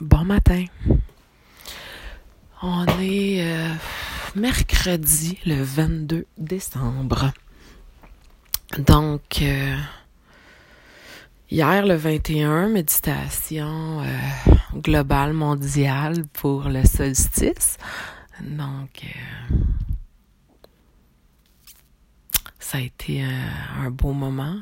Bon matin. On est euh, mercredi le 22 décembre. Donc, euh, hier le 21, méditation euh, globale mondiale pour le solstice. Donc, ça a été un beau moment.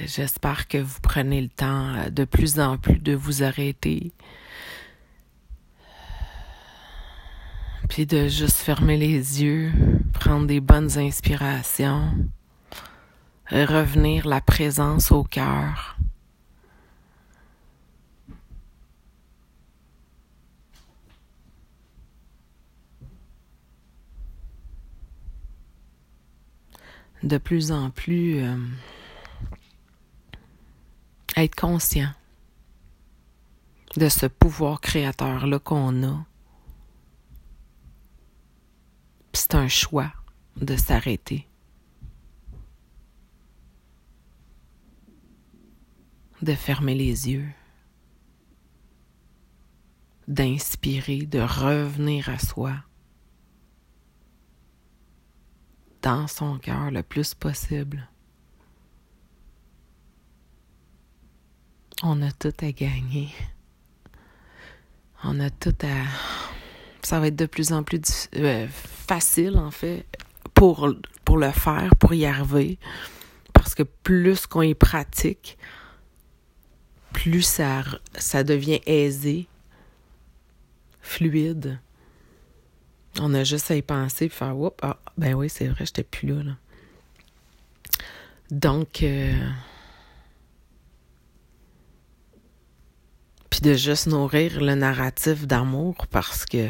J'espère que vous prenez le temps euh, de plus en plus de vous arrêter. Puis de juste fermer les yeux, prendre des bonnes inspirations, revenir la présence au cœur. De plus en plus, euh, être conscient de ce pouvoir créateur-là qu'on a. C'est un choix de s'arrêter. De fermer les yeux. D'inspirer, de revenir à soi. Dans son cœur le plus possible. On a tout à gagner. On a tout à... Ça va être de plus en plus euh, facile, en fait, pour, le faire, pour y arriver. Parce que plus qu'on y pratique, plus ça, devient aisé, fluide. On a juste à y penser et faire Oups, ah, ben oui, c'est vrai, j'étais plus là. là. Donc, euh, de juste nourrir le narratif d'amour parce que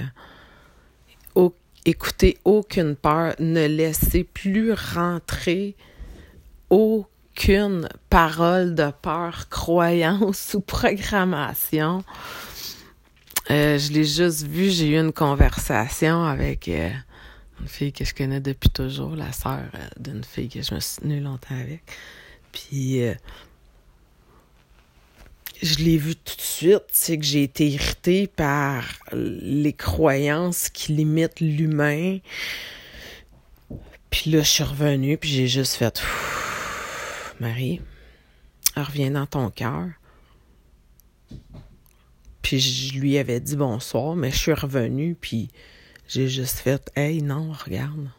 écoutez aucune peur, ne laissez plus rentrer aucune parole de peur, croyance ou programmation. Euh, je l'ai juste vu, j'ai eu une conversation avec euh, une fille que je connais depuis toujours, la sœur euh, d'une fille que je me suis tenue longtemps avec. Puis je l'ai vu tout de suite, c'est que j'ai été irritée par les croyances qui limitent l'humain. Puis là, je suis revenue, puis j'ai juste fait Marie, reviens dans ton cœur. Puis je lui avais dit bonsoir, mais je suis revenue, puis j'ai juste fait Hey, non, regarde.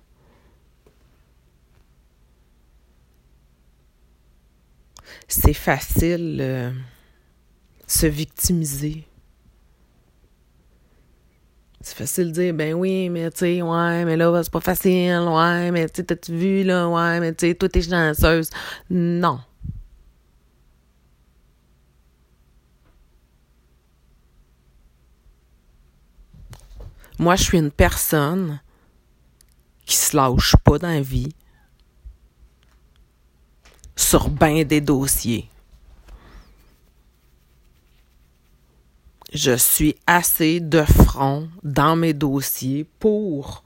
C'est facile. Euh, se victimiser. C'est facile de dire, ben oui, mais tu sais, ouais, mais là, c'est pas facile, ouais, mais tu t'as-tu vu, là, ouais, mais tu sais, toi, t'es chanceuse. Non. Moi, je suis une personne qui se lâche pas dans la vie sur ben des dossiers. Je suis assez de front dans mes dossiers pour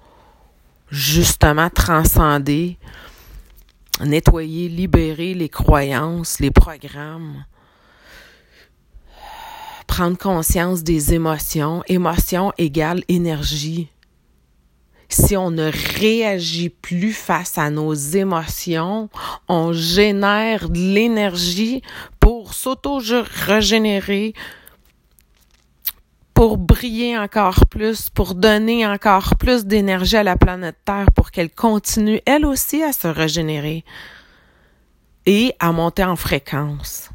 justement transcender, nettoyer, libérer les croyances, les programmes, prendre conscience des émotions. Émotion égale énergie. Si on ne réagit plus face à nos émotions, on génère de l'énergie pour s'auto-régénérer, pour briller encore plus, pour donner encore plus d'énergie à la planète Terre pour qu'elle continue, elle aussi, à se régénérer et à monter en fréquence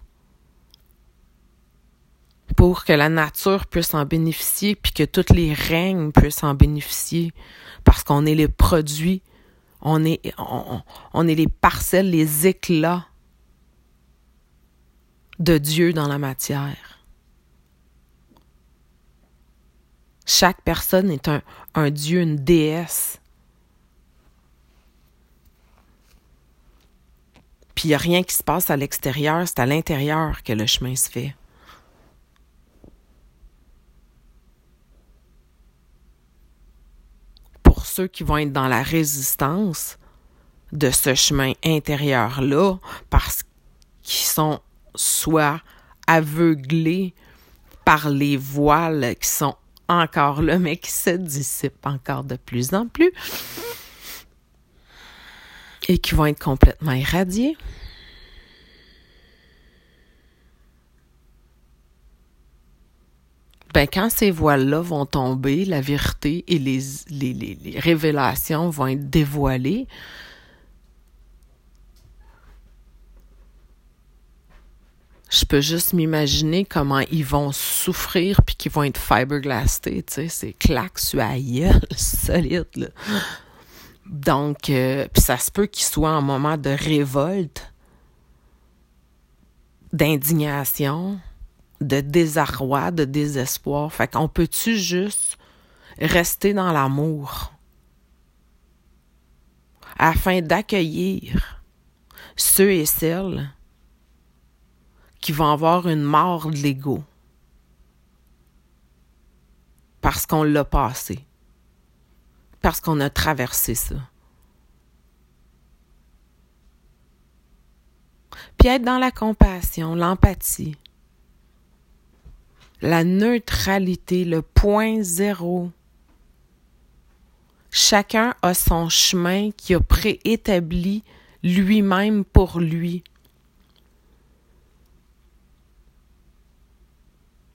pour que la nature puisse en bénéficier puis que tous les règnes puissent en bénéficier parce qu'on est les produits, on est, on, on est les parcelles, les éclats de Dieu dans la matière. Chaque personne est un, dieu, une déesse. Puis il n'y a rien qui se passe à l'extérieur, c'est à l'intérieur que le chemin se fait. Pour ceux qui vont être dans la résistance de ce chemin intérieur-là, parce qu'ils sont soit aveuglés par les voiles qui sont encore là, mais qui se dissipent encore de plus en plus et qui vont être complètement irradiés. Ben, quand ces voiles-là vont tomber, la vérité et les, les, les révélations vont être dévoilées, je peux juste m'imaginer comment ils vont souffrir puis qu'ils vont être fiberglassés, tu sais, c'est claque sur la solide. Donc, euh, ça se peut qu'ils soient en moment de révolte, d'indignation, de désarroi, de désespoir. Fait qu'on peut-tu juste rester dans l'amour afin d'accueillir ceux et celles qui vont avoir une mort de l'ego. Parce qu'on l'a passé. Parce qu'on a traversé ça. Puis être dans la compassion, l'empathie, la neutralité, le point zéro. Chacun a son chemin qui a préétabli lui-même pour lui.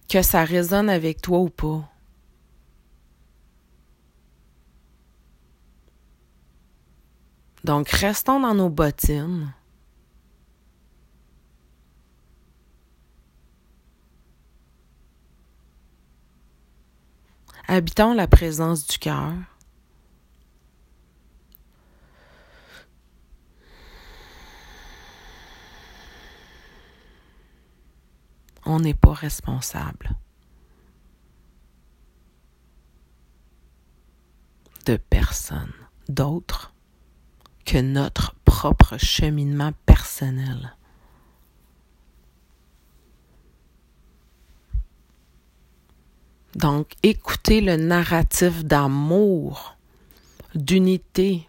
Que ça résonne avec toi ou pas. Donc, restons dans nos bottines. Habitons la présence du cœur. On n'est pas responsable de personne d'autre que notre propre cheminement personnel. Donc, écoutez le narratif d'amour, d'unité,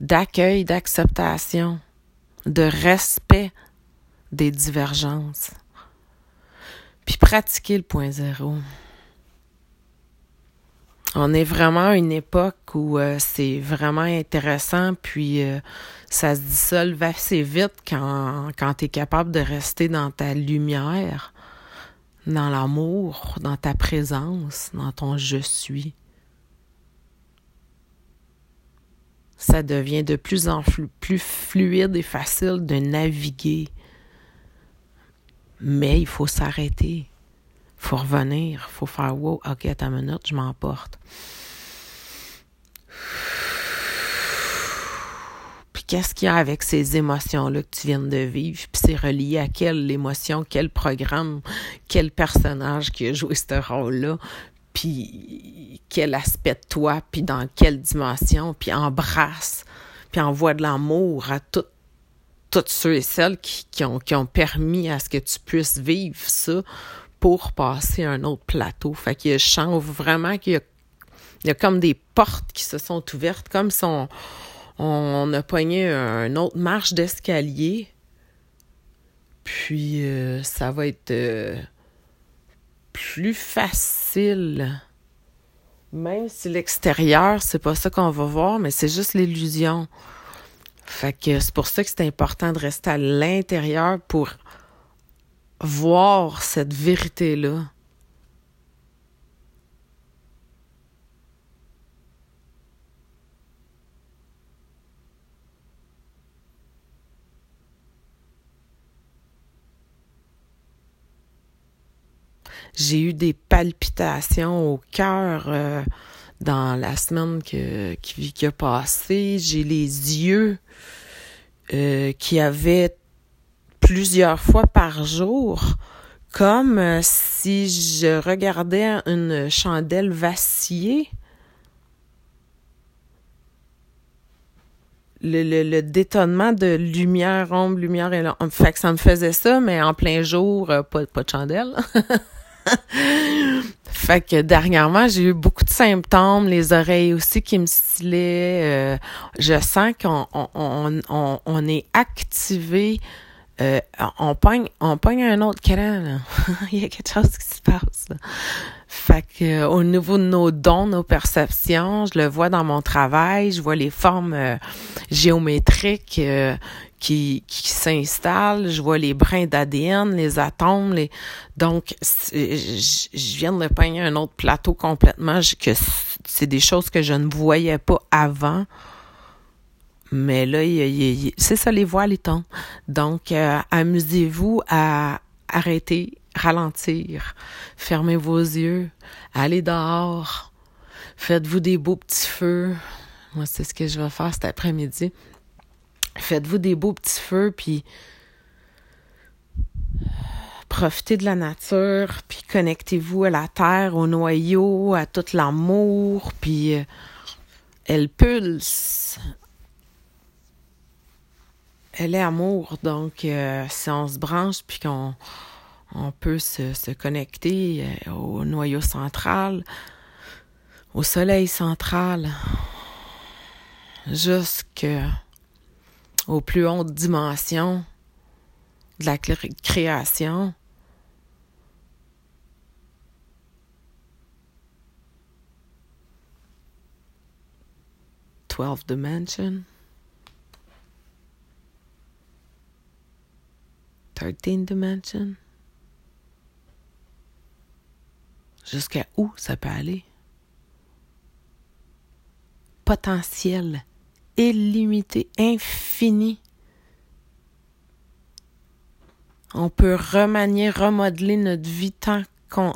d'accueil, d'acceptation, de respect des divergences. Puis pratiquer le point zéro. On est vraiment à une époque où euh, c'est vraiment intéressant, puis euh, ça se dissolve assez vite quand, quand tu es capable de rester dans ta lumière, dans l'amour, dans ta présence, dans ton je suis. Ça devient de plus en plus fluide et facile de naviguer mais il faut s'arrêter. Il faut revenir. Il faut faire wow, ok, à ta minute, je m'emporte. Puis qu'est-ce qu'il y a avec ces émotions-là que tu viens de vivre? Puis c'est relié à quelle émotion, quel programme, quel personnage qui a joué ce rôle-là? Puis quel aspect de toi, puis dans quelle dimension, puis embrasse, puis envoie de l'amour à tout tous ceux et celles qui, ont, permis à ce que tu puisses vivre ça pour passer à un autre plateau. Fait que je sens vraiment qu'il y a, il y a comme des portes qui se sont ouvertes, comme si on, on a pogné une autre marche d'escalier. Puis euh, ça va être euh, plus facile. Même si l'extérieur, c'est pas ça qu'on va voir, mais c'est juste l'illusion. Fait que c'est pour ça que c'est important de rester à l'intérieur pour voir cette vérité-là. J'ai eu des palpitations au cœur euh, dans la semaine qui, a passé. J'ai les yeux euh, qui avaient plusieurs fois par jour, comme euh, si je regardais une chandelle vaciller. Le, détonnement de lumière, ombre, lumière et Fait que ça me faisait ça, mais en plein jour, euh, pas, pas de chandelle. Fait que dernièrement, j'ai eu beaucoup de symptômes, les oreilles aussi qui me stillaient. Euh, je sens qu'on on, on, on, est activé euh, on pogne, on pogne un autre cran, là. Il y a quelque chose qui se passe. Fait que, euh, au niveau de nos dons, nos perceptions, je le vois dans mon travail, je vois les formes euh, géométriques qui, s'installent, je vois les brins d'ADN, les atomes, les... donc je, viens de pogner un autre plateau complètement, que c'est des choses que je ne voyais pas avant. Mais là, c'est ça, les voiles, les tons. Donc, euh, amusez-vous à arrêter, ralentir, fermez vos yeux, allez dehors, faites-vous des beaux petits feux. Moi, c'est ce que je vais faire cet après-midi. Faites-vous des beaux petits feux, puis profitez de la nature, puis connectez-vous à la terre, au noyau, à tout l'amour, puis euh, elle pulse elle est amour, donc euh, si on se branche puis qu'on on peut se, se connecter euh, au noyau central, au soleil central, jusqu'aux plus hautes dimensions de la création. Twelve dimensions. 13 dimension. Jusqu'à où ça peut aller? Potentiel illimité, infini. On peut remanier, remodeler notre vie tant qu'on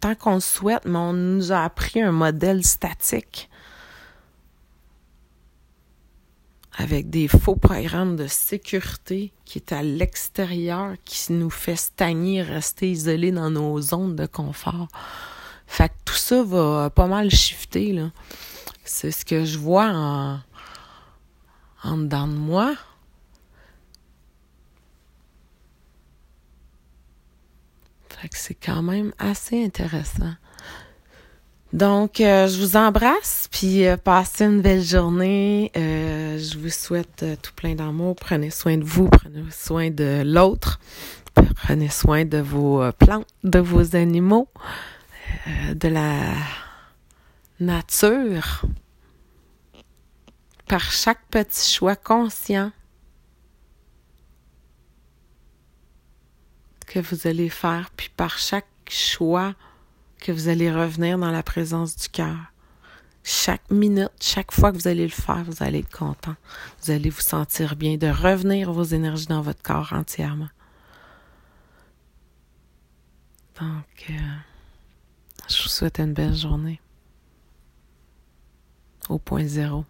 tant qu'on le souhaite, mais on nous a appris un modèle statique. Avec des faux programmes de sécurité qui est à l'extérieur, qui nous fait stagner, rester isolés dans nos zones de confort. Fait que tout ça va pas mal shifter, là. C'est ce que je vois en, en dedans de moi. Fait que c'est quand même assez intéressant. Donc, euh, je vous embrasse, puis euh, passez une belle journée. Euh, je vous souhaite tout plein d'amour. Prenez soin de vous, prenez soin de l'autre. Prenez soin de vos plantes, de vos animaux, de la nature. Par chaque petit choix conscient que vous allez faire, puis par chaque choix que vous allez revenir dans la présence du cœur. Chaque minute, chaque fois que vous allez le faire, vous allez être content. Vous allez vous sentir bien de revenir vos énergies dans votre corps entièrement. Donc, euh, je vous souhaite une belle journée. Au point zéro.